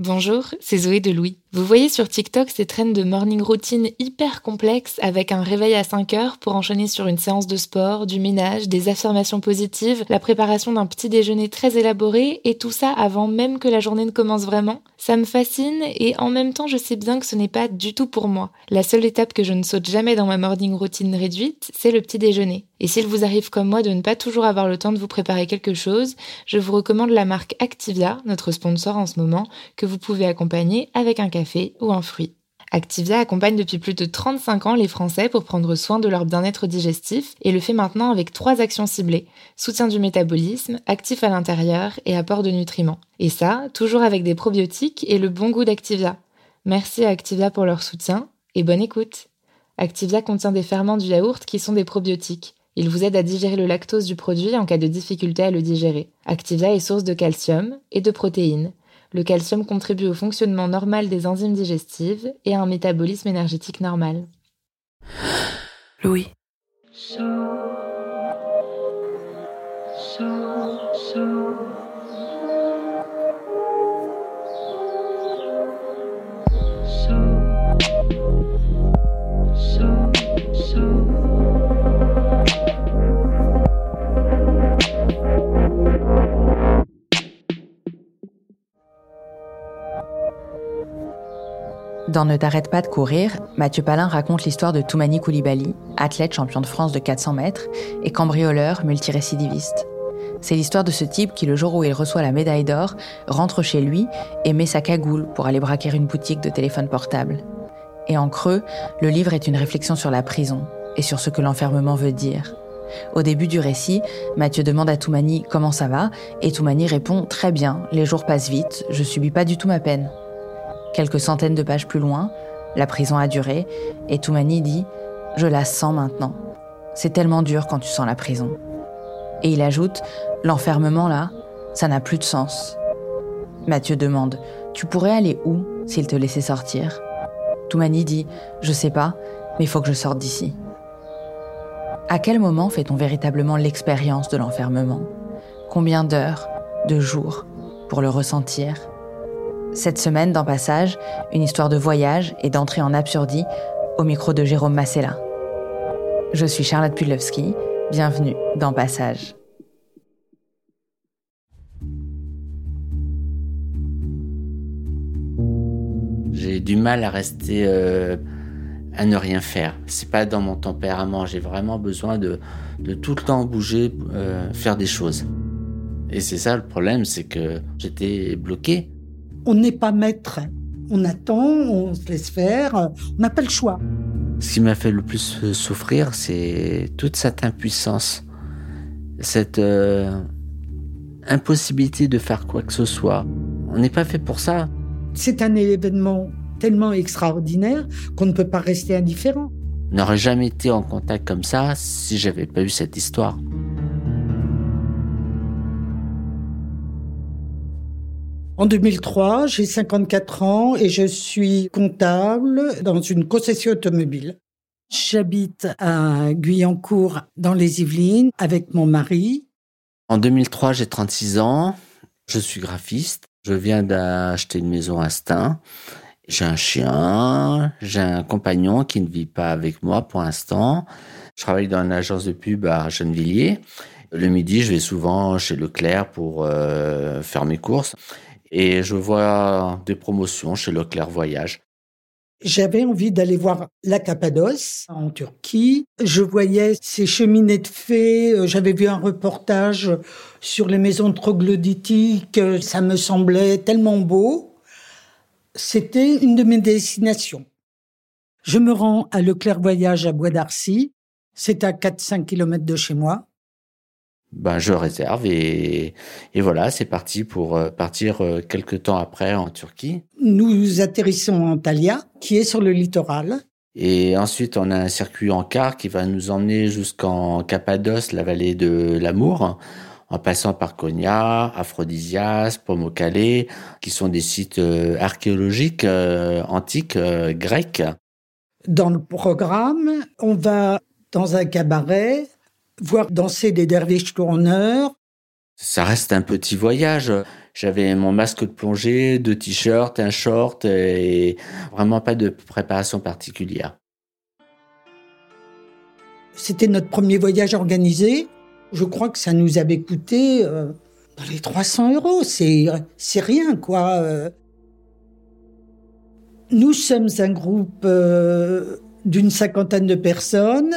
Bonjour, c'est Zoé de Louis. Vous voyez sur TikTok ces traînes de morning routine hyper complexes avec un réveil à 5 heures pour enchaîner sur une séance de sport, du ménage, des affirmations positives, la préparation d'un petit déjeuner très élaboré et tout ça avant même que la journée ne commence vraiment. Ça me fascine et en même temps je sais bien que ce n'est pas du tout pour moi. La seule étape que je ne saute jamais dans ma morning routine réduite, c'est le petit déjeuner. Et s'il vous arrive comme moi de ne pas toujours avoir le temps de vous préparer quelque chose, je vous recommande la marque Activia, notre sponsor en ce moment, que vous pouvez accompagner avec un café ou un fruit. Activia accompagne depuis plus de 35 ans les Français pour prendre soin de leur bien-être digestif et le fait maintenant avec trois actions ciblées. Soutien du métabolisme, actif à l'intérieur et apport de nutriments. Et ça, toujours avec des probiotiques et le bon goût d'Activia. Merci à Activia pour leur soutien et bonne écoute. Activia contient des ferments du yaourt qui sont des probiotiques. Ils vous aident à digérer le lactose du produit en cas de difficulté à le digérer. Activia est source de calcium et de protéines le calcium contribue au fonctionnement normal des enzymes digestives et à un métabolisme énergétique normal. Louis. Dans Ne t'arrête pas de courir, Mathieu Palin raconte l'histoire de Toumani Koulibaly, athlète champion de France de 400 mètres et cambrioleur multirécidiviste. C'est l'histoire de ce type qui, le jour où il reçoit la médaille d'or, rentre chez lui et met sa cagoule pour aller braquer une boutique de téléphone portable. Et en creux, le livre est une réflexion sur la prison et sur ce que l'enfermement veut dire. Au début du récit, Mathieu demande à Toumani comment ça va, et Toumani répond Très bien, les jours passent vite, je subis pas du tout ma peine. Quelques centaines de pages plus loin, la prison a duré, et Toumani dit Je la sens maintenant. C'est tellement dur quand tu sens la prison. Et il ajoute L'enfermement là, ça n'a plus de sens. Mathieu demande Tu pourrais aller où s'il te laissait sortir? Toumani dit Je sais pas, mais il faut que je sorte d'ici. À quel moment fait-on véritablement l'expérience de l'enfermement? Combien d'heures, de jours pour le ressentir? Cette semaine, dans Passage, une histoire de voyage et d'entrée en absurdie au micro de Jérôme Massella. Je suis Charlotte Pudlowski, bienvenue dans Passage. J'ai du mal à rester euh, à ne rien faire. C'est pas dans mon tempérament. J'ai vraiment besoin de, tout le temps bouger, euh, faire des choses. Et c'est ça le problème, c'est que j'étais bloqué on n'est pas maître. On attend, on se laisse faire, on n'a pas le choix. Ce qui m'a fait le plus souffrir, c'est toute cette impuissance, cette euh, impossibilité de faire quoi que ce soit. On n'est pas fait pour ça. C'est un événement tellement extraordinaire qu'on ne peut pas rester indifférent. On n'aurait jamais été en contact comme ça si j'avais pas eu cette histoire. En 2003, j'ai 54 ans et je suis comptable dans une concession automobile. J'habite à Guyancourt dans les Yvelines avec mon mari. En 2003, j'ai 36 ans. Je suis graphiste. Je viens d'acheter une maison à Stein. J'ai un chien, j'ai un compagnon qui ne vit pas avec moi pour l'instant. Je travaille dans une agence de pub à Gennevilliers. Le midi, je vais souvent chez Leclerc pour euh, faire mes courses. Et je vois des promotions chez Leclerc Voyage. J'avais envie d'aller voir la Cappadoce en Turquie. Je voyais ces cheminées de fées. Euh, j'avais vu un reportage sur les maisons troglodytiques. Ça me semblait tellement beau. C'était une de mes destinations. Je me rends à Leclerc Voyage à Bois d'Arcy. C'est à 4-5 kilomètres de chez moi. Ben, je réserve et, et voilà, c'est parti pour euh, partir euh, quelques temps après en Turquie. Nous atterrissons en Antalya, qui est sur le littoral. Et ensuite, on a un circuit en car qui va nous emmener jusqu'en Cappadoce, la vallée de l'Amour, en passant par Konya, Aphrodisias, Pomokale, qui sont des sites euh, archéologiques antiques grecs. Dans le programme, on va dans un cabaret voir danser des derviches tourneurs. Ça reste un petit voyage. J'avais mon masque de plongée, deux t-shirts, un short et vraiment pas de préparation particulière. C'était notre premier voyage organisé. Je crois que ça nous avait coûté euh, dans les 300 euros. C'est, c'est rien, quoi. Euh. Nous sommes un groupe euh, d'une cinquantaine de personnes.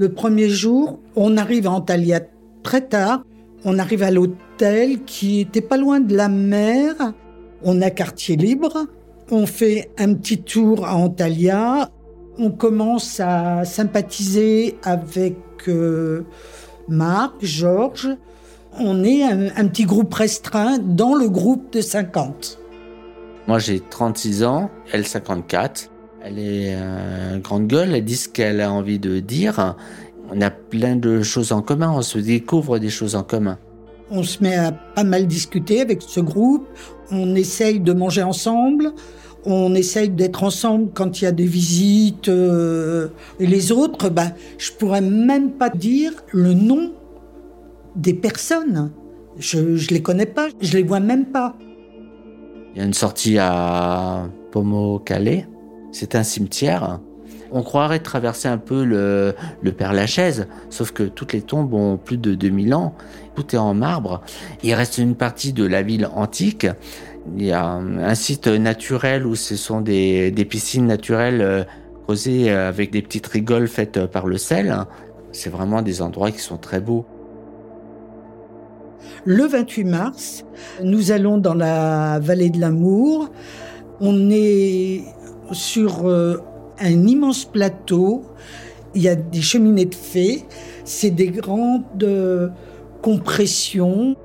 Le premier jour, on arrive à Antalya très tard. On arrive à l'hôtel qui était pas loin de la mer. On a quartier libre. On fait un petit tour à Antalya. On commence à sympathiser avec euh, Marc, Georges. On est un, un petit groupe restreint dans le groupe de 50. Moi, j'ai 36 ans, elle 54. Elle est euh, grande gueule, elle dit ce qu'elle a envie de dire. On a plein de choses en commun, on se découvre des choses en commun. On se met à pas mal discuter avec ce groupe, on essaye de manger ensemble, on essaye d'être ensemble quand il y a des visites. Euh, et les autres, bah, je pourrais même pas dire le nom des personnes. Je, ne les connais pas, je les vois même pas. Il y a une sortie à Pomo-Calais, c'est un cimetière. On croirait traverser un peu le, Père Lachaise, sauf que toutes les tombes ont plus de 2000 ans. Tout est en marbre. Il reste une partie de la ville antique. Il y a un site naturel où ce sont des, des piscines naturelles euh, creusées avec des petites rigoles faites par le sel. C'est vraiment des endroits qui sont très beaux. Le 28 mars, nous allons dans la vallée de l'Amour. On est sur euh, un immense plateau. Il y a des cheminées de fées. C'est des grandes compressions.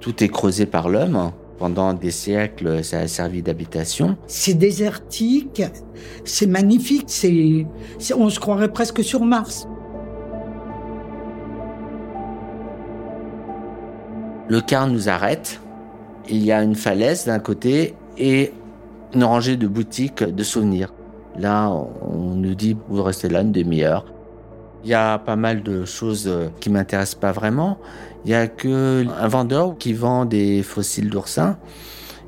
Tout est creusé par l'homme. Pendant des siècles, ça a servi d'habitation. C'est désertique, c'est magnifique, c'est, on se croirait presque sur Mars. Le car nous arrête. Il y a une falaise d'un côté et une rangée de boutiques de souvenirs. Là, on nous dit vous restez là une demi-heure. Il y a pas mal de choses qui m'intéressent pas vraiment. Il y a que un vendeur qui vend des fossiles d'oursins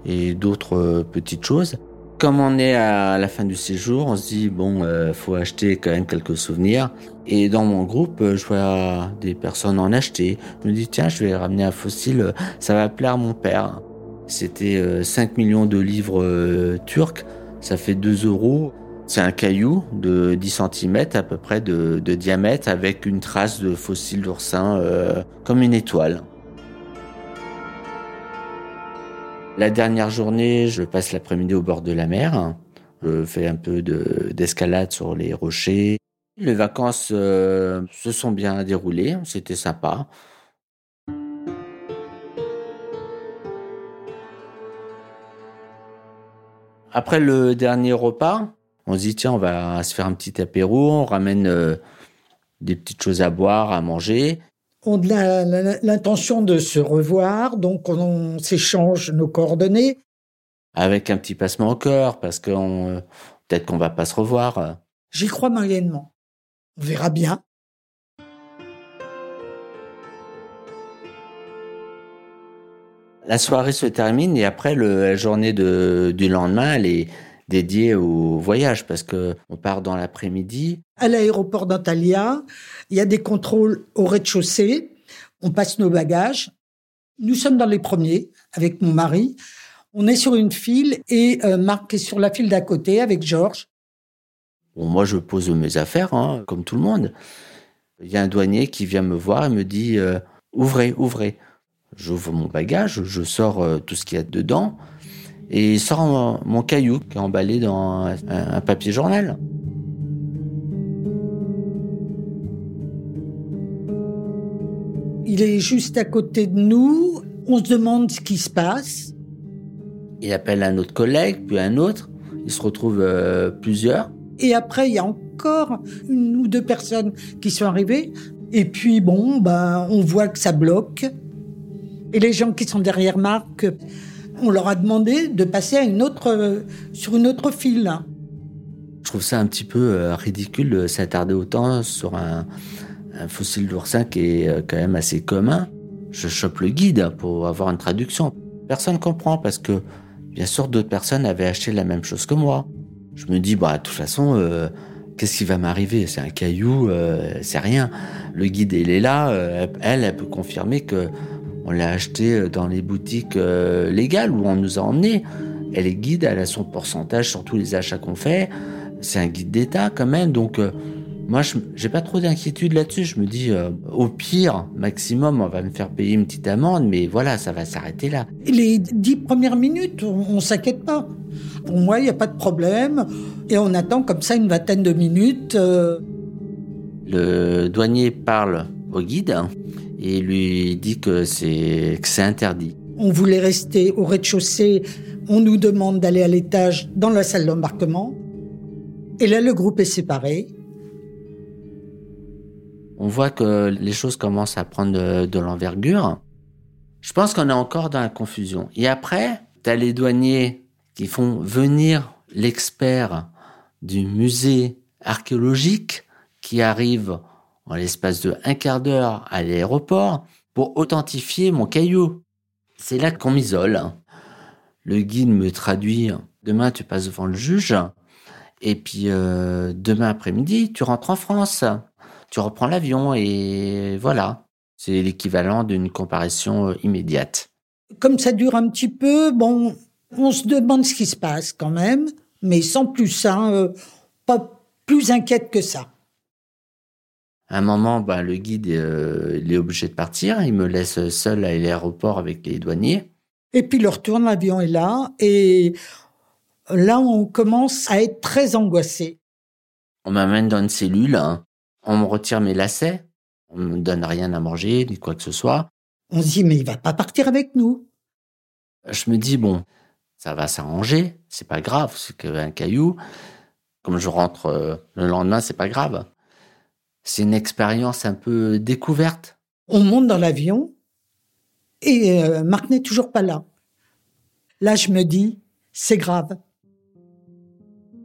et d'autres petites choses. Comme on est à la fin du séjour, on se dit bon, euh, faut acheter quand même quelques souvenirs. Et dans mon groupe, je vois des personnes en acheter. Je me dis tiens, je vais ramener un fossile, ça va plaire à mon père. C'était 5 euh, millions de livres euh, turcs, ça fait 2 euros. C'est un caillou de 10 cm à peu près de, diamètre avec une trace de fossile d'oursin euh, comme une étoile. La dernière journée, je passe l'après-midi au bord de la mer. Je fais un peu d'escalade sur les rochers. Les vacances se sont bien déroulées, c'était sympa. Après le dernier repas, on se dit tiens, on va se faire un petit apéro, on ramène euh, des petites choses à boire, à manger on a l'intention de se revoir, donc on, s'échange nos coordonnées. Avec un petit passement au cœur, parce que peut-être qu'on va pas se revoir. J'y crois moyennement. On verra bien. La soirée se termine et après la journée du lendemain, elle est dédiée au voyage parce que on part dans l'après-midi. À l'aéroport d'Antalya, il y a des contrôles au rez-de-chaussée. On passe nos bagages. Nous sommes dans les premiers avec mon mari. On est sur une file et euh, Marc est sur la file d'à côté avec Georges. moi, je pose mes affaires, hein, comme tout le monde. Il y a un douanier qui vient me voir et me dit euh, Ouvrez, ouvrez. J'ouvre mon bagage, je sors euh, tout ce qu'il y a dedans et il sort mon, caillou qui est emballé dans un papier journal. il Il est juste à côté de nous. On se demande ce qui se passe. Il appelle un autre collègue, puis un autre. Il se retrouve euh, plusieurs. Et après, il y a encore une ou deux personnes qui sont arrivées. Et puis, bon, ben, on voit que ça bloque. Et les gens qui sont derrière Marc, on leur a demandé de passer à une autre, sur une autre file. Je trouve ça un petit peu euh, ridicule de s'attarder autant sur un, fossile d'oursin qui est euh, quand même assez commun. Je chope le guide pour avoir une traduction. Personne comprend parce que, bien sûr, d'autres personnes avaient acheté la même chose que moi. Je me dis, bah, de toute façon, euh, qu'est-ce qui va m'arriver? C'est un caillou, euh, c'est rien. Le guide, il est là. elle, elle peut confirmer que on l'a acheté dans les boutiques légales où on nous a emmenés. Elle est guide, elle a son pourcentage sur tous les achats qu'on fait. C'est un guide d'État quand même, donc moi, je j'ai pas trop d'inquiétude là-dessus. Je me dis, euh, au pire, maximum, on va me faire payer une petite amende, mais voilà, ça va s'arrêter là. Les dix premières minutes, on, on s'inquiète pas. Pour moi, il n'y a pas de problème. Et on attend comme ça une vingtaine de minutes. Euh. Le douanier parle au guide et lui dit que c'est interdit. On voulait rester au rez-de-chaussée. On nous demande d'aller à l'étage dans la salle d'embarquement. Et là, le groupe est séparé on voit que les choses commencent à prendre de, l'envergure. Je pense qu'on est encore dans la confusion. Et après, tu as les douaniers qui font venir l'expert du musée archéologique qui arrive en l'espace de un quart d'heure à l'aéroport pour authentifier mon caillou. C'est là qu'on m'isole. Le guide me traduit. Demain, tu passes devant le juge. Et puis, euh, demain après-midi, tu rentres en France tu reprends l'avion et voilà. C'est l'équivalent d'une comparaison euh, immédiate. Comme ça dure un petit peu, bon, on se demande ce qui se passe quand même, mais sans plus, hein, euh, pas plus inquiète que ça. À un moment, bah, le guide euh, il est obligé de partir. Il me laisse seul à l'aéroport avec les douaniers. Et puis le retour, l'avion est là. Et là, on commence à être très angoissé. On m'amène dans une cellule. Hein. On me retire mes lacets, on me donne rien à manger, ni quoi que ce soit. On se dit, mais il va pas partir avec nous. Je me dis, bon, ça va s'arranger, c'est pas grave, c'est qu'un caillou. Comme je rentre euh, le lendemain, c'est pas grave. C'est une expérience un peu découverte. On monte dans l'avion et euh, Marc n'est toujours pas là. Là, je me dis, c'est grave.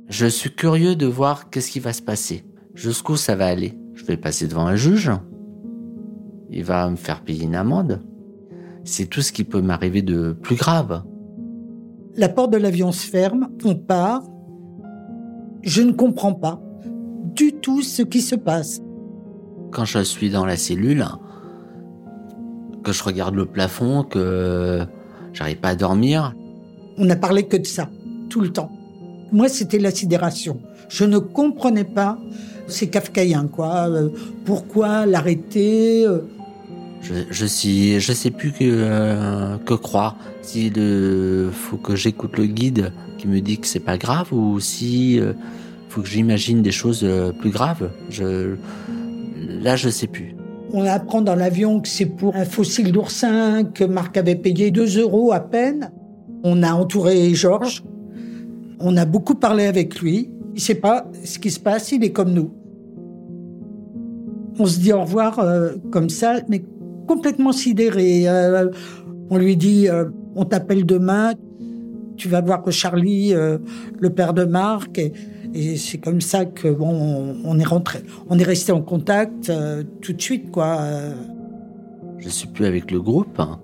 Je suis curieux de voir qu'est-ce qui va se passer. Jusqu'où ça va aller Je vais passer devant un juge. Il va me faire payer une amende. C'est tout ce qui peut m'arriver de plus grave. La porte de l'avion se ferme, on part. Je ne comprends pas du tout ce qui se passe. Quand je suis dans la cellule, que je regarde le plafond, que j'arrive pas à dormir. On n'a parlé que de ça, tout le temps. Moi, c'était la sidération. Je ne comprenais pas c'est kafkaïen, quoi. Euh, pourquoi l'arrêter euh? je, je sais, je sais plus que, euh, que croire. Si faut que j'écoute le guide qui me dit que c'est pas grave ou si faut que j'imagine des choses plus graves. Je, là, je sais plus. On apprend dans l'avion que c'est pour un fossile d'oursin que Marc avait payé 2 euros à peine. On a entouré Georges. On a beaucoup parlé avec lui. Il sait pas ce qui se passe, il est comme nous. On se dit au revoir euh, comme ça, mais complètement sidéré. Euh, on lui dit euh, on t'appelle demain, tu vas voir Charlie, le père de Marc, c'est comme ça que bon, on, est rentré, on est resté en contact tout de suite, quoi. Je suis plus avec le groupe. Hein.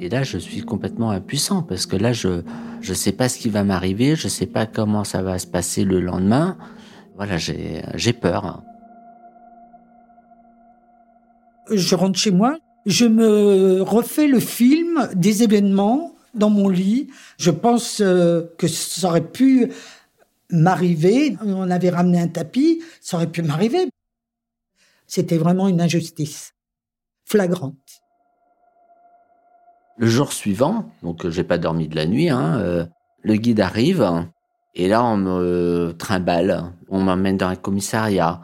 Et là, je suis complètement impuissant parce que là, je je sais pas ce qui va m'arriver, je sais pas comment ça va se passer le lendemain. Voilà, j'ai j'ai peur. Je rentre chez moi, je me refais le film des événements dans mon lit. Je pense euh, que ça aurait pu m'arriver. On avait ramené un tapis, ça aurait pu m'arriver. C'était vraiment une injustice flagrante. Le jour suivant, donc j'ai pas dormi de la nuit, hein, euh, le guide arrive et là on me trimballe, on m'emmène dans un commissariat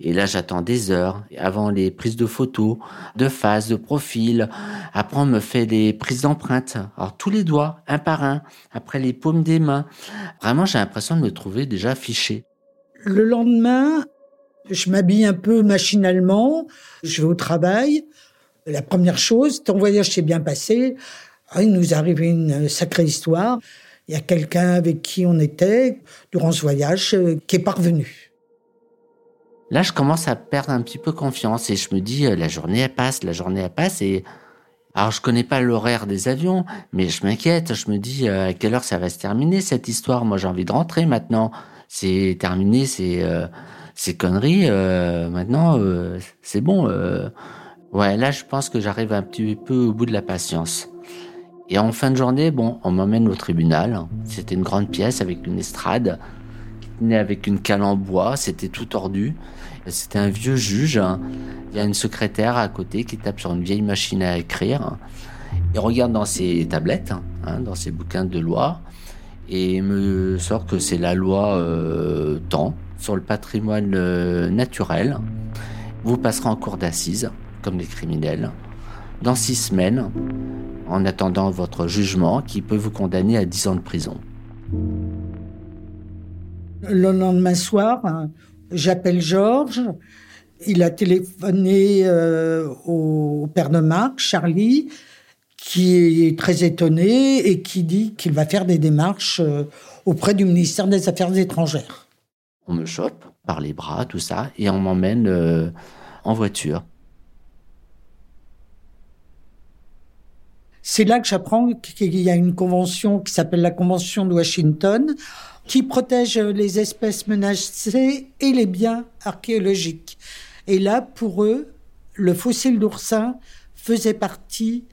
Et là, j'attends des heures avant les prises de photos, de face, de profil. Après, on me fait les prises d'empreintes. Alors, tous les doigts, un par un. Après, les paumes des mains. Vraiment, j'ai l'impression de me trouver déjà fiché. Le lendemain, je m'habille un peu machinalement. Je vais au travail. La première chose, ton voyage s'est bien passé. Ah, il nous arrive une sacrée histoire. Il y a quelqu'un avec qui on était durant ce voyage euh, qui est parvenu. Là, je commence à perdre un petit peu confiance et je me dis, euh, la journée, elle passe, la journée, elle passe et alors, je connais pas l'horaire des avions, mais je m'inquiète. Je me dis euh, à quelle heure ça va se terminer cette histoire? Moi, j'ai envie de rentrer maintenant. C'est terminé, c'est euh, ces conneries. maintenant, c'est bon. ouais, là, je pense que j'arrive un petit peu au bout de la patience. Et en fin de journée, bon, on m'emmène au tribunal. C'était une grande pièce avec une estrade avec une cale en bois, c'était tout tordu. C'était un vieux juge. Il y a une secrétaire à côté qui tape sur une vieille machine à écrire. Il regarde dans ses tablettes, hein, dans ses bouquins de loi, et me sort que c'est la loi euh, temps sur le patrimoine euh, naturel. Vous passerez en cour d'assises, comme les criminels, dans six semaines, en attendant votre jugement qui peut vous condamner à dix ans de prison. Le lendemain soir, hein, j'appelle Georges. Il a téléphoné euh, au père de Marc, Charlie, qui est très étonné et qui dit qu'il va faire des démarches euh, auprès du ministère des Affaires étrangères. On me chope par les bras, tout ça, et on m'emmène euh, en voiture. C'est là que j'apprends qu'il y a une convention qui s'appelle la Convention de Washington, qui protège les espèces menacées et les biens archéologiques. Et là, pour eux, le fossile d'oursin faisait partie.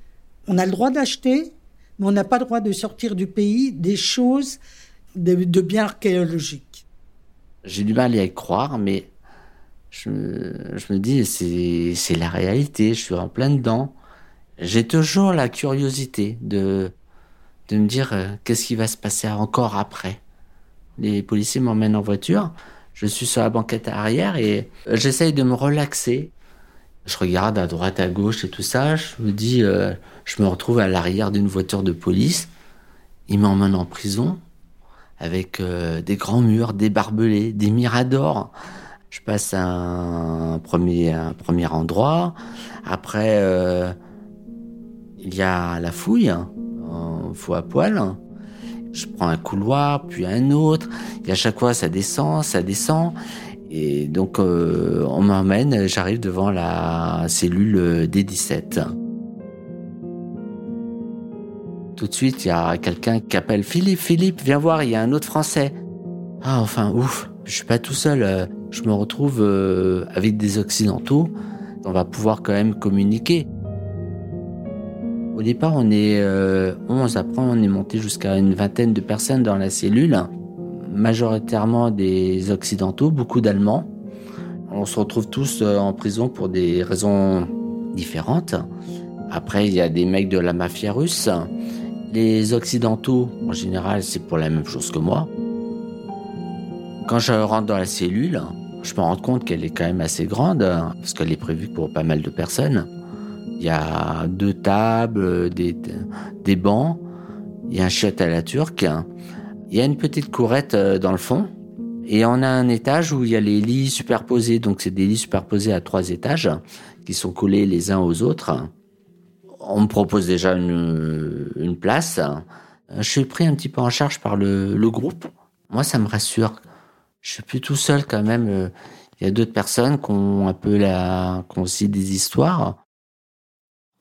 On a le droit d'acheter, mais on n'a pas le droit de sortir du pays des choses de, biens archéologiques. J'ai du mal à y croire, mais je, me dis, c'est la réalité, je suis en plein dedans. J'ai toujours la curiosité de, de me dire euh, qu'est-ce qui va se passer encore après. Les policiers m'emmènent en voiture. Je suis sur la banquette arrière et euh, j'essaye de me relaxer. Je regarde à droite, à gauche et tout ça. Je me dis, euh, je me retrouve à l'arrière d'une voiture de police. Ils m'emmènent en prison avec euh, des grands murs, des barbelés, des miradors. Je passe à un premier, un premier endroit. Après, il y a la fouille, hein, en faux à poil. Je prends un couloir, puis un autre, et à chaque fois ça descend, ça descend. Et donc euh, on m'emmène, j'arrive devant la cellule D17. Tout de suite, il y a quelqu'un qui appelle Philippe, Philippe, viens voir, il y a un autre Français. Ah enfin, ouf, je suis pas tout seul, euh, je me retrouve euh, avec des Occidentaux, on va pouvoir quand même communiquer. Au départ, on est 11, euh, après on est monté jusqu'à une vingtaine de personnes dans la cellule, majoritairement des Occidentaux, beaucoup d'Allemands. On se retrouve tous euh, en prison pour des raisons différentes. Après, il y a des mecs de la mafia russe. Les Occidentaux, en général, c'est pour la même chose que moi. Quand je rentre dans la cellule, je me rends compte qu'elle est quand même assez grande, parce qu'elle est prévue pour pas mal de personnes. Il y a deux tables, des, des bancs, il y a un chiotte à la turque, il y a une petite courette euh, dans le fond, et on a un étage où il y a les lits superposés, donc c'est des lits superposés à trois étages qui sont collés les uns aux autres. On me propose déjà une, une place. Je suis pris un petit peu en charge par le, le groupe. Moi, ça me rassure. Je suis plus tout seul quand même. Il y a d'autres personnes qui ont un peu la, qui ont aussi des histoires.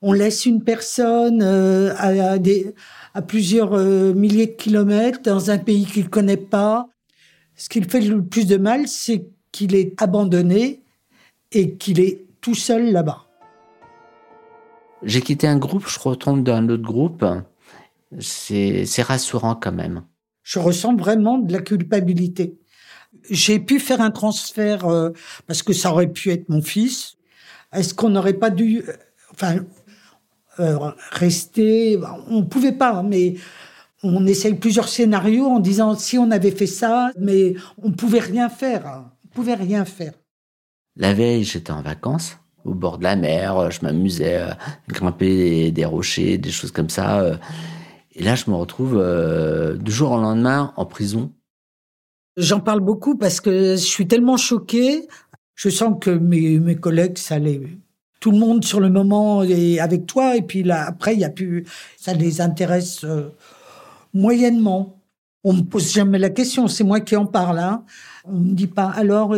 On laisse une personne euh, à, des, à, plusieurs euh, milliers de kilomètres dans un pays qu'il ne connaît pas. Ce qui fait le plus de mal, c'est qu'il est abandonné et qu'il est tout seul là-bas. J'ai quitté un groupe, je retombe dans un autre groupe. C'est rassurant quand même. Je ressens vraiment de la culpabilité. J'ai pu faire un transfert euh, parce que ça aurait pu être mon fils. Est-ce qu'on n'aurait pas dû, enfin, rester. On pouvait pas, hein, mais on essaye plusieurs scénarios en disant si on avait fait ça, mais on pouvait rien faire. On pouvait rien faire. La veille, j'étais en vacances au bord de la mer, je m'amusais à grimper des, rochers, des choses comme ça. Et là, je me retrouve euh, du jour au lendemain en prison. J'en parle beaucoup parce que je suis tellement choquée. Je sens que mes, mes collègues, ça les, tout le monde sur le moment est avec toi et puis là après il y a plus, ça les intéresse euh, moyennement. On me pose jamais la question, c'est moi qui en parle. Hein. On me dit pas alors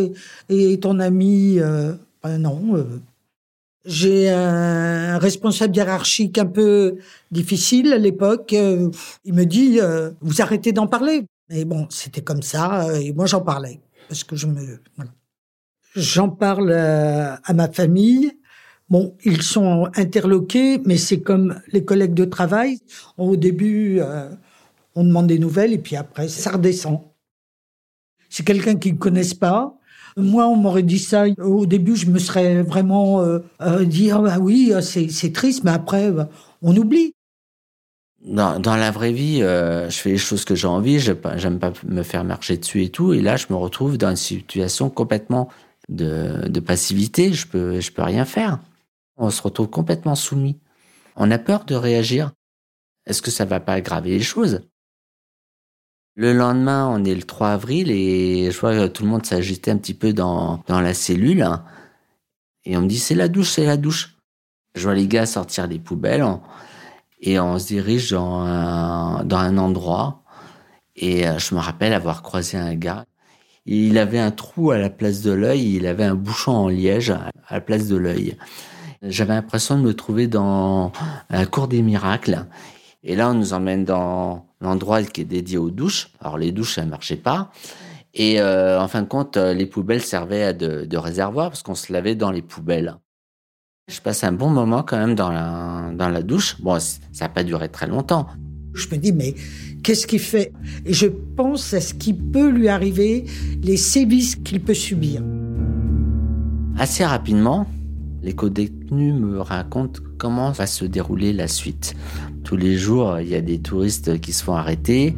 et, ton ami euh, ben non. Euh. J'ai un responsable hiérarchique un peu difficile à l'époque. Il me dit vous arrêtez d'en parler. Mais bon, c'était comme ça et moi j'en parlais parce que je me voilà. J'en parle à ma famille. Bon, ils sont interloqués, mais c'est comme les collègues de travail. Au début, on demande des nouvelles et puis après, ça redescend. C'est quelqu'un qu'ils ne connaissent pas. Moi, on m'aurait dit ça. Au début, je me serais vraiment euh, euh dit ah bah oui, c'est triste, mais après, bah, on oublie. Dans, la vraie vie, euh, je fais les choses que j'ai envie. J'aime pas me faire marcher dessus et tout. Et là, je me retrouve dans une situation complètement de, de passivité. Je peux, je peux rien faire. On se retrouve complètement soumis. On a peur de réagir. Est-ce que ça va pas aggraver les choses? Le lendemain, on est le 3 avril et je vois que tout le monde s'agitait un petit peu dans, la cellule. Et on me dit, c'est la douche, c'est la douche. Je vois les gars sortir les poubelles et on se dirige dans un, dans un endroit. Et euh, je me rappelle avoir croisé un gars. Il avait un trou à la place de l'œil, il avait un bouchon en liège à la place de l'œil. J'avais l'impression de me trouver dans la cour des miracles. Et là, on nous emmène dans l'endroit qui est dédié aux douches. Alors les douches, ça ne marchait pas. Et euh, en fin de compte, euh, les poubelles servaient de, de réservoir parce qu'on se lavait dans les poubelles. Je passe un bon moment quand même dans la, dans la douche. Bon, ça n'a pas duré très longtemps. Je me dis, mais qu'est-ce qu'il fait? Et je pense à ce qui peut lui arriver, les sévices qu'il peut subir. Assez rapidement, les co-détenus me racontent comment va se dérouler la suite. Tous les jours, il y a des touristes qui se font arrêter,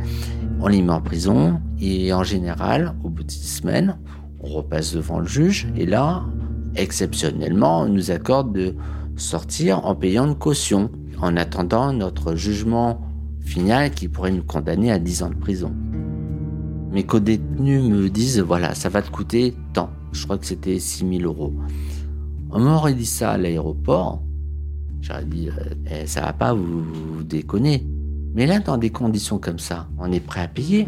on les met en prison et en général, au bout de six semaines, on repasse devant le juge et là, exceptionnellement, on nous accorde de sortir en payant une caution en attendant notre jugement final qui pourrait nous condamner à 10 ans de prison. Mes co-détenus me disent voilà, ça va te coûter tant. Je crois que c'était 6 000 euros. On m'aurait dit ça à l'aéroport. J'aurais dit, euh, eh, ça va pas, vous, vous déconnez. Mais là, dans des conditions comme ça, on est prêt à payer.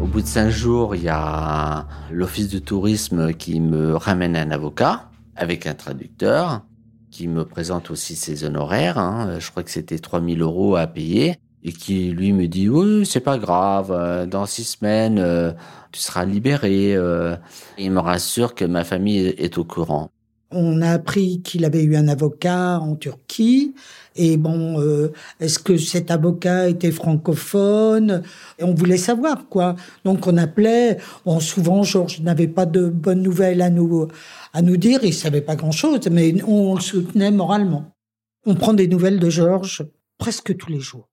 Au bout de cinq jours, il y a l'office de tourisme qui me ramène un avocat avec un traducteur qui me présente aussi ses honoraires. Hein. Je crois que c'était 3000 euros à payer et qui lui me dit oui c'est pas grave euh, dans six semaines euh, tu seras libéré euh. il me rassure que ma famille est au courant. On a appris qu'il avait eu un avocat en Turquie et bon est-ce que cet avocat était francophone? Et on voulait savoir quoi. Donc on appelait. Souvent Georges n'avait pas de bonnes nouvelles à nous à nous dire. Il savait pas grand chose mais on le soutenait moralement. On prend des nouvelles de Georges presque tous les jours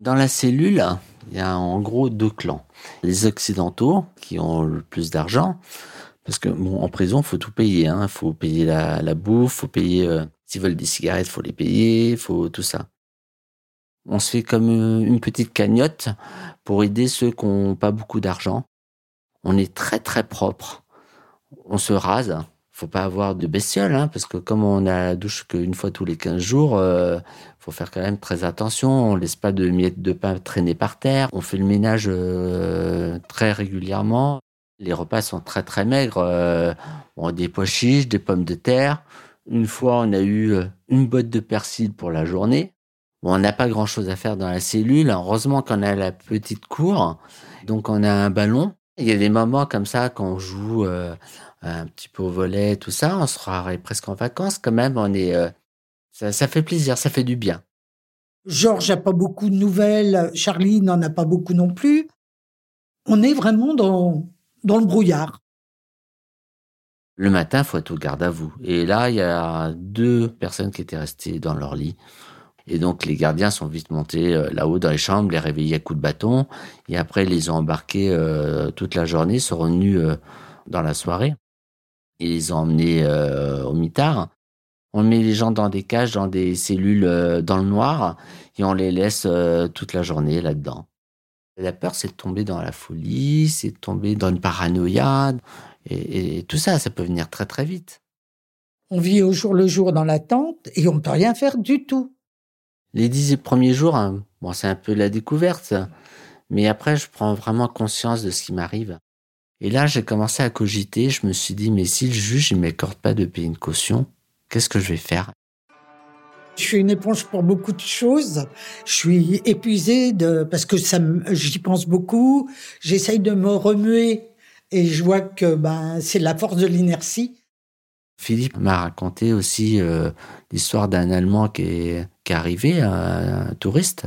dans la cellule, il y a en gros deux clans. Les occidentaux, qui ont le plus d'argent, parce que bon, en prison, faut tout payer. Hein. faut payer la, la bouffe, faut payer. Euh, S'ils veulent des cigarettes, faut les payer, faut tout ça. On se fait comme euh, une petite cagnotte pour aider ceux qui n'ont pas beaucoup d'argent. On est très très propre. On se rase faut pas avoir de bestiole, hein, parce que comme on a la douche qu'une fois tous les 15 jours, euh, faut faire quand même très attention. On laisse pas de miettes de pain traîner par terre. On fait le ménage euh, très régulièrement. Les repas sont très très maigres. Euh, on des pois chiches, des pommes de terre. Une fois, on a eu euh, une botte de persil pour la journée. On n'a pas grand chose à faire dans la cellule. Heureusement qu'on a la petite cour. Donc, on a un ballon. Il y a des moments comme ça quand on joue un petit peu au volet, tout ça, on sera presque en vacances quand même. On est, euh, ça, ça, fait plaisir, ça fait du bien. Georges n'a pas beaucoup de nouvelles, Charlie n'en a pas beaucoup non plus. On est vraiment dans, dans le brouillard. Le matin, faut être au garde à vous. Et là, il y a deux personnes qui étaient restées dans leur lit. Et donc les gardiens sont vite montés euh, là-haut dans les chambres, les réveillés à coups de bâton, et après ils les ont embarqués euh, toute la journée, sont revenus dans la soirée. Ils les ont emmenés euh, au mitard. On met les gens dans des cages, dans des cellules euh, dans le noir, et on les laisse euh, toute la journée là-dedans. La peur, c'est de tomber dans la folie, c'est de tomber dans une paranoïa, et, et tout ça, ça peut venir très très vite. On vit au jour le jour dans l'attente et on peut rien faire du tout. Les dix premiers jours, hein, bon, c'est un peu la découverte, mais après, je prends vraiment conscience de ce qui m'arrive. Et là, j'ai commencé à cogiter. Je me suis dit, mais si le juge ne m'accorde pas de payer une caution, qu'est-ce que je vais faire? Je suis une éponge pour beaucoup de choses. Je suis épuisée de parce que ça, j'y pense beaucoup. J'essaye de me remuer et je vois que ben c'est la force de l'inertie. Philippe m'a raconté aussi euh, l'histoire d'un Allemand qui est, qui est arrivé, un, un, touriste.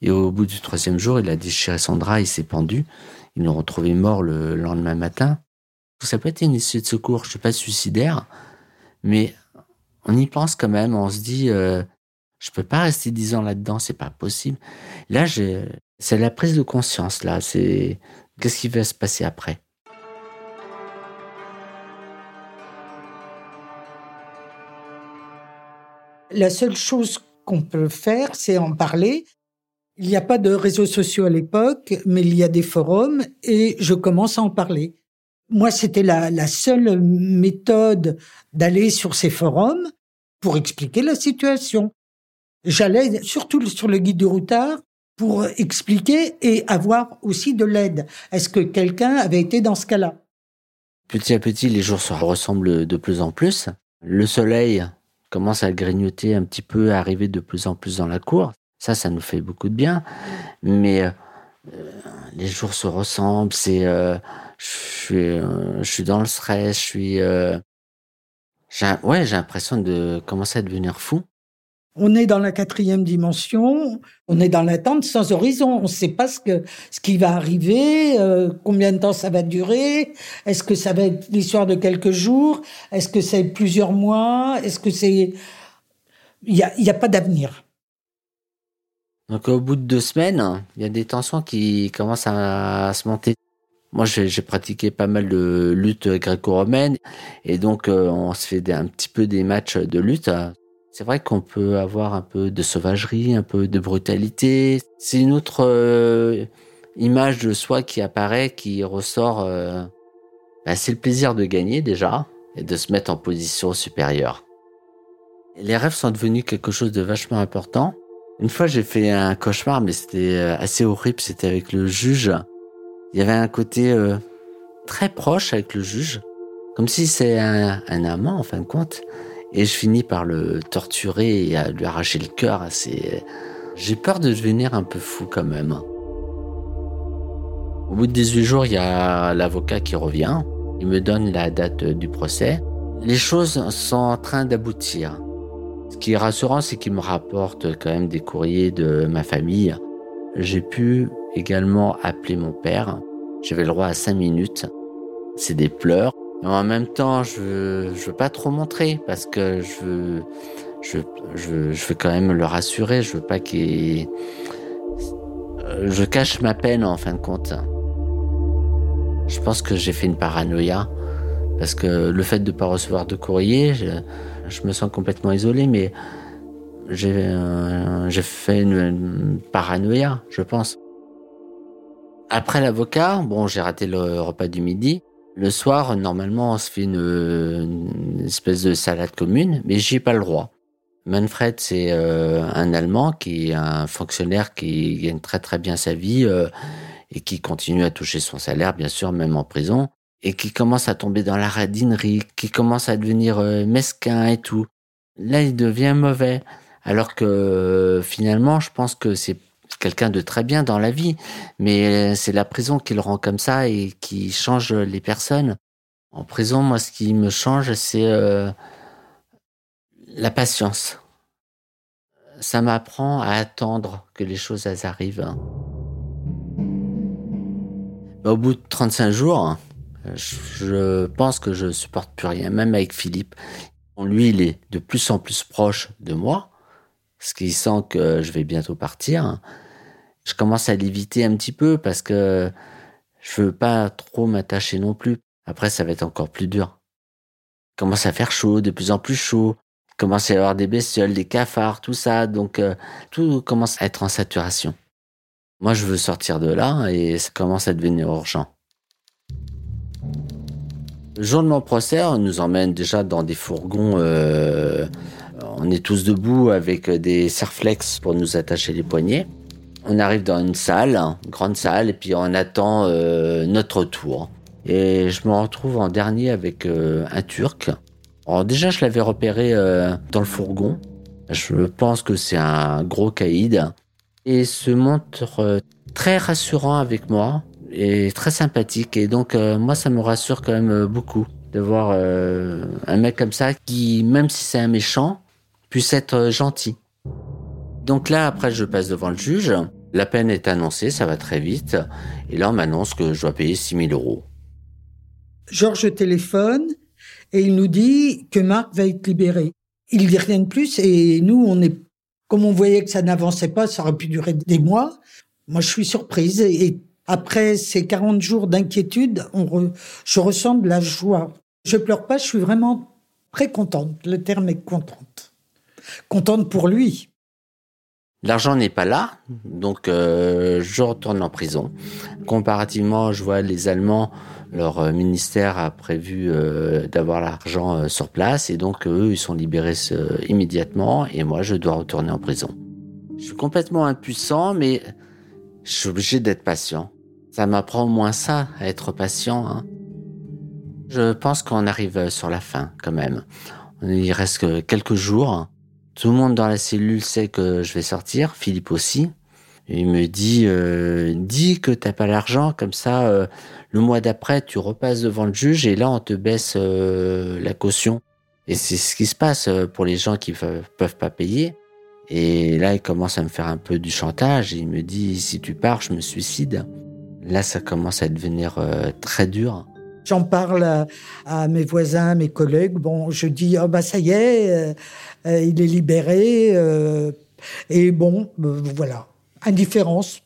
Et au bout du troisième jour, il a déchiré son drap, il s'est pendu. Ils l'ont retrouvé mort le lendemain matin. Ça peut être une issue de secours, je suis pas suicidaire, mais on y pense quand même. On se dit, euh, je peux pas rester dix ans là-dedans, c'est pas possible. Là, c'est la prise de conscience. Là, c'est qu'est-ce qui va se passer après? La seule chose qu'on peut faire, c'est en parler. Il n'y a pas de réseaux sociaux à l'époque, mais il y a des forums et je commence à en parler. Moi, c'était la, la, seule méthode d'aller sur ces forums pour expliquer la situation. J'allais surtout sur le guide du routard pour expliquer et avoir aussi de l'aide. Est-ce que quelqu'un avait été dans ce cas-là? Petit à petit, les jours se ressemblent de plus en plus. Le soleil commence à grignoter un petit peu, à arriver de plus en plus dans la cour. Ça, ça nous fait beaucoup de bien. Mais euh, les jours se ressemblent. C'est, euh, je suis, euh, je suis dans le stress. Je suis, ouais, j'ai l'impression de commencer à devenir fou. On est dans la quatrième dimension, on est dans l'attente sans horizon. On ne sait pas ce, que, ce qui va arriver, combien de temps ça va durer. Est-ce que ça va être l'histoire de quelques jours Est-ce que c'est plusieurs mois Est-ce que c'est... Il n'y a, y a pas d'avenir. Donc au bout de deux semaines, il y a des tensions qui commencent à, se monter. Moi, j'ai pratiqué pas mal de lutte gréco-romaine et donc euh, on se fait un petit peu des matchs de lutte. C'est vrai qu'on peut avoir un peu de sauvagerie, un peu de brutalité. C'est une autre euh, image de soi qui apparaît, qui ressort. Euh, bah, c'est le plaisir de gagner déjà et de se mettre en position supérieure. Les rêves sont devenus quelque chose de vachement important. Une fois, j'ai fait un cauchemar, mais c'était euh, assez horrible. C'était avec le juge. Il y avait un côté euh, très proche avec le juge, comme si c'est un, amant en fin de compte. Et je finis par le torturer et à lui arracher le cœur. C'est, j'ai peur de devenir un peu fou quand même. Au bout de 18 jours, il y a l'avocat qui revient. Il me donne la date du procès. Les choses sont en train d'aboutir. Qui est rassurant, c'est qu'il me rapporte quand même des courriers de ma famille. J'ai pu également appeler mon père. J'avais le droit à 5 minutes. C'est des pleurs. En même temps, je veux, veux pas trop montrer parce que je veux, je veux quand même le rassurer. Je veux pas qu'il, je cache ma peine en fin de compte. Je pense que j'ai fait une paranoïa parce que le fait de ne pas recevoir de courrier, je, me sens complètement isolé, mais j'ai euh, fait une, paranoïa, je pense. Après l'avocat, bon, j'ai raté le repas du midi. Le soir, normalement, on se fait une, espèce de salade commune, mais j'y ai pas le droit. Manfred, c'est euh, un Allemand qui est un fonctionnaire qui gagne très très bien sa vie euh, et qui continue à toucher son salaire, bien sûr, même en prison, et qui commence à tomber dans la radinerie, qui commence à devenir euh, mesquin et tout. Là, il devient mauvais, alors que finalement, je pense que c'est quelqu'un de très bien dans la vie, mais c'est la prison qui le rend comme ça et qui change les personnes. En prison, moi, ce qui me change, c'est euh, la patience. Ça m'apprend à attendre que les choses arrivent. Bah, au bout de 35 jours, je pense que je supporte plus rien, même avec Philippe. Lui, il est de plus en plus proche de moi, ce qui sent que je vais bientôt partir je commence à l'éviter un petit peu parce que je veux pas trop m'attacher non plus. Après, ça va être encore plus dur. Il commence à faire chaud, de plus en plus chaud. Il commence à y avoir des bestioles, des cafards, tout ça. Donc, euh, tout commence à être en saturation. Moi, je veux sortir de là et ça commence à devenir urgent. Le jour de mon procès, on nous emmène déjà dans des fourgons. Euh, on est tous debout avec des serflex pour nous attacher les poignets. On arrive dans une salle, une grande salle, et puis on attend euh, notre tour. Et je me retrouve en dernier avec euh, un Turc. Alors déjà, je l'avais repéré dans le fourgon. Je pense que c'est un gros caïd. Et se montre très rassurant avec moi et très sympathique. Et donc, moi, ça me rassure quand même beaucoup de voir un mec comme ça qui, même si c'est un méchant, puisse être gentil. Donc là, après, je passe devant le juge. La peine est annoncée, ça va très vite. Et là, on m'annonce que je dois payer 6 000 euros. Georges téléphone et il nous dit que Marc va être libéré. Il dit rien de plus et nous, on est, comme on voyait que ça n'avançait pas, ça aurait pu durer des mois. Moi, je suis surprise et après ces 40 jours d'inquiétude, je ressens de la joie. Je pleure pas, je suis vraiment très contente. Le terme est contente. Contente pour lui. L'argent n'est pas là, donc euh, je retourne en prison. Comparativement, je vois les Allemands, leur euh, ministère a prévu euh, d'avoir l'argent sur place et donc eux, ils sont libérés immédiatement et moi, je dois retourner en prison. Je suis complètement impuissant, mais je suis obligé d'être patient. Ça m'apprend au moins ça, à être patient. Hein. Je pense qu'on arrive sur la fin quand même. Il reste quelques jours. Tout le monde dans la cellule sait que je vais sortir, Philippe aussi. il me dit, euh, dis que t'as pas l'argent, comme ça, euh, le mois d'après, tu repasses devant le juge et là, on te baisse euh, la caution. Et c'est ce qui se passe pour les gens qui peuvent pas payer. Et là, il commence à me faire un peu du chantage. Il me dit, si tu pars, je me suicide. Là, ça commence à devenir très dur. J'en parle à, mes voisins, à mes collègues. Bon, je dis, oh bah ça y est, euh, euh, il est libéré. Euh, et bon, voilà, indifférence.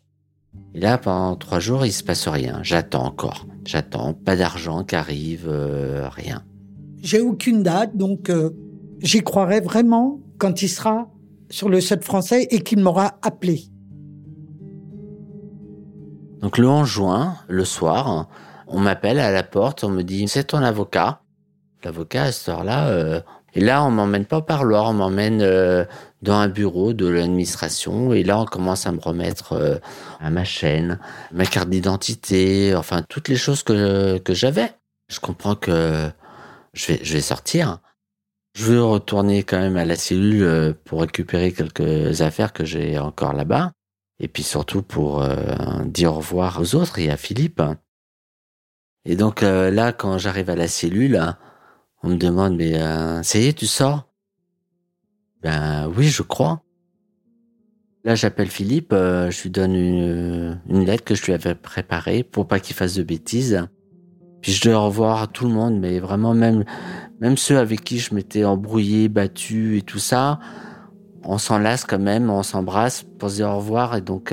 Et là, pendant trois jours, il se passe rien. J'attends encore. J'attends. Pas d'argent qui arrive, rien. J'ai aucune date, donc j'y croirai vraiment quand il sera sur le sol français et qu'il m'aura appelé. Donc le 11 juin, le soir, on m'appelle à la porte, on me dit c'est ton avocat. L'avocat à cette heure-là, euh, et là on m'emmène pas par parloir, on m'emmène euh, dans un bureau de l'administration et là on commence à me remettre euh, à ma chaîne, ma carte d'identité, enfin toutes les choses que que j'avais. Je comprends que je vais je vais sortir. Je veux retourner quand même à la cellule pour récupérer quelques affaires que j'ai encore là-bas. Et puis surtout pour dire au revoir aux autres et à Philippe. Et donc euh, là, quand j'arrive à la cellule, on me demande, mais euh, ça y est, tu sors? Ben oui, je crois. Là, j'appelle Philippe, euh, je lui donne une, une, lettre que je lui avais préparée pour pas qu'il fasse de bêtises. Puis je dois revoir tout le monde, mais vraiment même même ceux avec qui je m'étais embrouillé, battu et tout ça, on s'en lasse quand même, on s'embrasse pour se dire au revoir. Et donc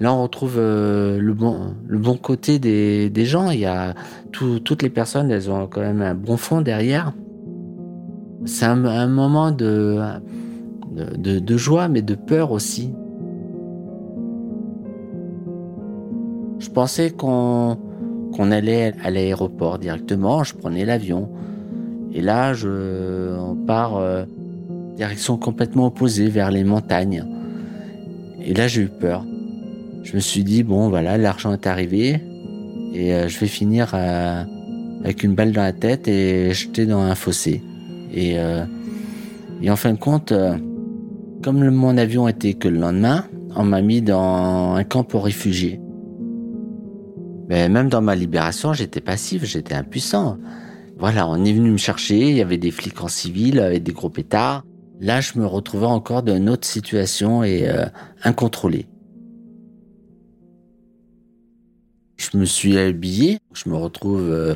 Là, on retrouve euh, le bon le bon côté des, des gens. Il y a toutes les personnes, elles ont quand même un bon fond derrière. C'est un, moment de, de, joie, mais de peur aussi. Je pensais qu'on qu'on allait à l'aéroport directement. Je prenais l'avion. Et là, je, on part euh, direction complètement opposée vers les montagnes. Et là, j'ai eu peur je me suis dit, bon, voilà, l'argent est arrivé et euh, je vais finir euh, avec une balle dans la tête et jeter dans un fossé. Et, euh, et en fin de compte, comme mon avion était que le lendemain, on m'a mis dans un camp pour réfugiés. Mais même dans ma libération, j'étais passif, j'étais impuissant. Voilà, on est venu me chercher, il y avait des flics en civil avec des gros pétards. Là, je me retrouvais encore dans une autre situation et incontrôlée. Je me suis habillé. Je me retrouve euh,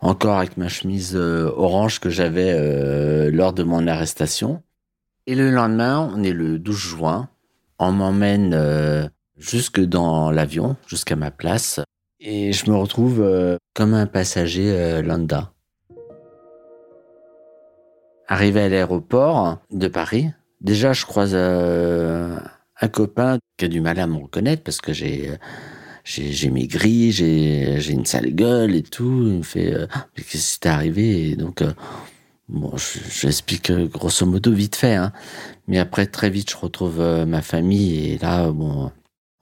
encore avec ma chemise euh, orange que j'avais euh, lors de mon arrestation. Et le lendemain, on est le 12 juin. On m'emmène jusque dans l'avion, jusqu'à ma place. Et je me retrouve euh, comme un passager euh, lambda. Arrivé à l'aéroport de Paris, déjà je croise euh, un copain qui a du mal à me reconnaîêtre parce que j'ai j'ai maigri, j'ai une sale gueule et tout. Il me fait mais qu'est-ce qui t'est arrivé? Donc bon, j'explique grosso modo vite fait. Hein. Mais après très vite je retrouve ma famille et là bon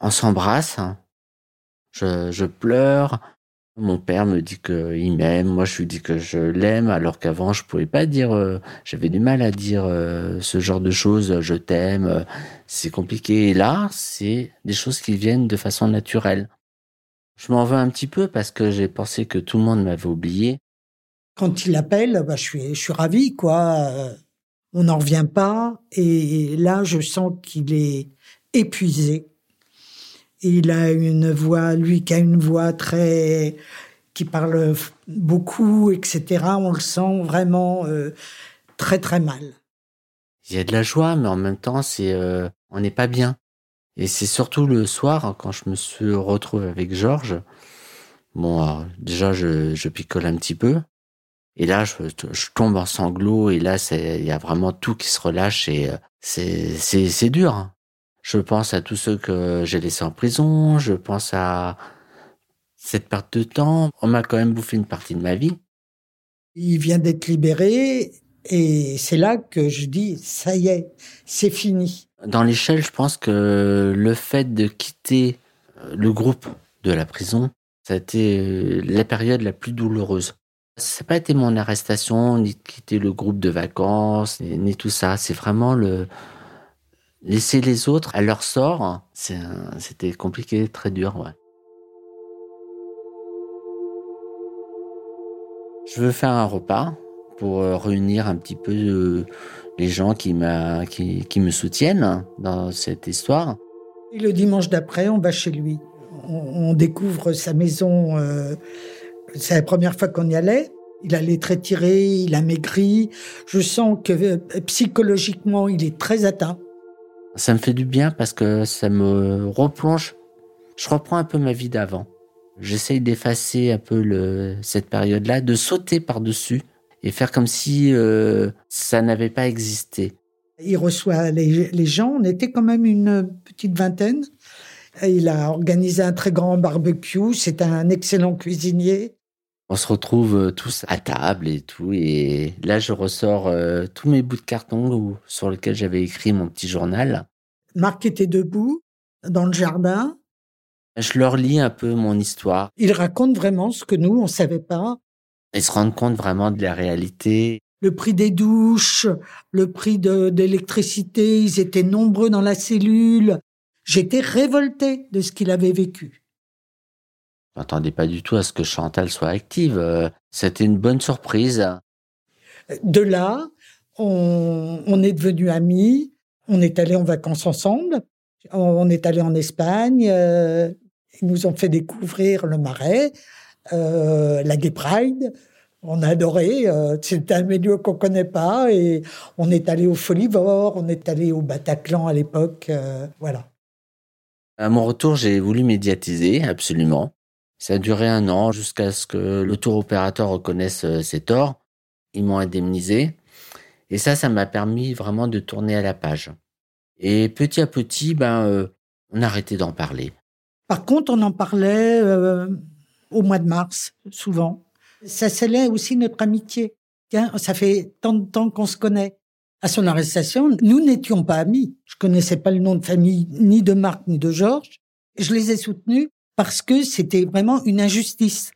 on s'embrasse. Hein. Je, je pleure. Mon père me dit qu'il m'aime, moi je lui dis que je l'aime, alors qu'avant je pouvais pas dire, euh, j'avais du mal à dire euh, ce genre de choses, je t'aime, euh, c'est compliqué. Et là, c'est des choses qui viennent de façon naturelle. Je m'en veux un petit peu parce que j'ai pensé que tout le monde m'avait oublié. Quand il appelle, bah, je suis, je suis ravi, quoi. On n'en revient pas, et là, je sens qu'il est épuisé il a une voix, lui qui a une voix très, qui parle beaucoup, etc. On le sent vraiment euh, très très mal. Il y a de la joie, mais en même temps, c'est, euh, on n'est pas bien. Et c'est surtout le soir, quand je me suis retrouvé avec Georges. Bon, déjà, je, picole un petit peu. Et là, je, je tombe en sanglots. Et là, il y a vraiment tout qui se relâche. Et euh, c'est, c'est dur. Je pense à tous ceux que j'ai laissés en prison. Je pense à cette perte de temps. On m'a quand même bouffé une partie de ma vie. Il vient d'être libéré et c'est là que je dis, ça y est, c'est fini. Dans l'échelle, je pense que le fait de quitter le groupe de la prison, ça a été la période la plus douloureuse. Ça n'a pas été mon arrestation, ni de quitter le groupe de vacances, ni tout ça. C'est vraiment le, Laisser les autres à leur sort, c'était compliqué, très dur. Je veux faire un repas pour euh, réunir un petit peu euh, les gens qui, me soutiennent dans cette histoire. Et le dimanche d'après, on va chez lui. On, découvre sa maison. Euh, c'est la première fois qu'on y allait. Il allait très tiré, il a maigri. Je sens que psychologiquement, il est très atteint. Ça me fait du bien parce que ça me replonge. Je reprends un peu ma vie d'avant. J'essaye d'effacer un peu le, cette période-là, de sauter par-dessus et faire comme si euh, ça n'avait pas existé. Il reçoit les, les, gens, on était quand même une petite vingtaine. Il a organisé un très grand barbecue, c'est un excellent cuisinier. On se retrouve euh, tous à table et tout. Et là, je ressors euh, tous mes bouts de carton sur lesquels j'avais écrit mon petit journal. Marc était debout dans le jardin. Je leur lis un peu mon histoire. Ils racontent vraiment ce que nous, on savait pas. Ils se rendent compte vraiment de la réalité. Le prix des douches, le prix de l'électricité, ils étaient nombreux dans la cellule. J'étais révolté de ce qu'il avait vécu. Je m'attendais pas du tout à ce que Chantal soit active. Euh, c'était une bonne surprise. De là, on, est devenus amis. On est allé en vacances ensemble. On est allé en Espagne. Euh, ils nous ont fait découvrir le Marais, euh, la Gay Pride. On a adoré. C'est un milieu qu'on connaît pas et on est allé au Folivore, on est allé au Bataclan à l'époque. voilà. À mon retour, j'ai voulu médiatiser absolument. Ça a duré un an jusqu'à ce que le tour opérateur reconnaisse euh, ses torts. Ils m'ont indemnisé. Et ça, ça m'a permis vraiment de tourner à la page. Et petit à petit, ben, euh, on a arrêté d'en parler. Par contre, on en parlait euh, au mois de mars, souvent. Ça scellait aussi notre amitié. Ça fait tant de temps qu'on se connaît. À son arrestation, nous n'étions pas amis. Je connaissais pas le nom de famille ni de Marc ni de Georges. Je les ai soutenus parce que c'était vraiment une injustice.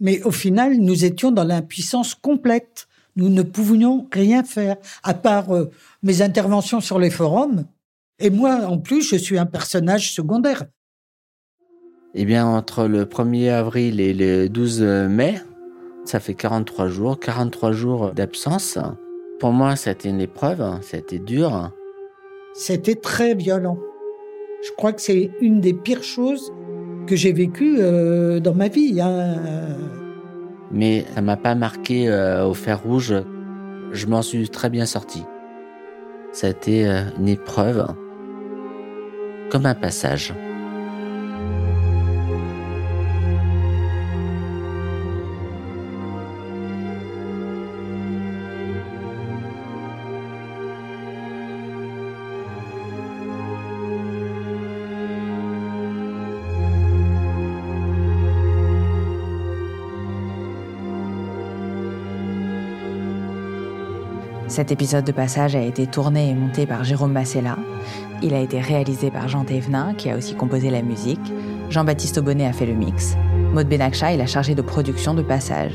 Mais au final, nous étions dans l'impuissance complète. Nous ne pouvions rien faire, à part euh, mes interventions sur les forums. Et moi, en plus, je suis un personnage secondaire. Eh bien, entre le 1er avril et le 12 mai, ça fait 43 jours, 43 jours d'absence. Pour moi, c'était une épreuve, c'était dur. C'était très violent. Je crois que c'est une des pires choses que j'ai vécu euh, dans ma vie. Hein. Mais ça m'a pas marqué euh, au fer rouge. Je m'en suis très bien sorti. Ça a été euh, une épreuve, comme un passage. Cet épisode de passage a été tourné et monté par Jérôme Massella. Il a été réalisé par Jean Thévenin, qui a aussi composé la musique. Jean-Baptiste Aubonnet a fait le mix. Maud Benakcha est la chargée de production de Passage.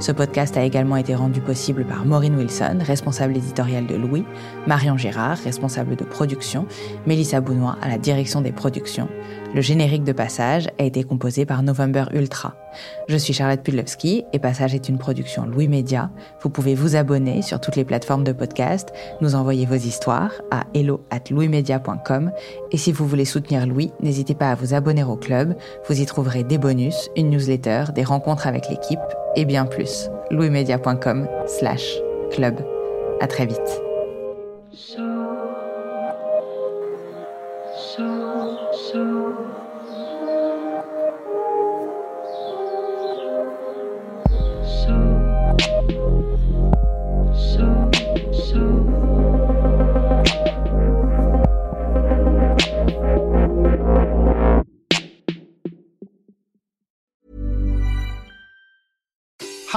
Ce podcast a également été rendu possible par Maureen Wilson, responsable éditoriale de Louis, Marion Girard, responsable de production, Mélissa Bounois à la direction des productions. Le générique de Passage a été composé par November Ultra. Je suis Charlotte Pudlowski et Passage est une production Louis Média. Vous pouvez vous abonner sur toutes les plateformes de podcast, nous envoyer vos histoires à hello at louismedia.com et si vous voulez soutenir Louis, n'hésitez pas à vous abonner au club. Vous y trouverez des bonus, une newsletter, des rencontres avec l'équipe et bien plus. louismedia.com slash club. À très vite.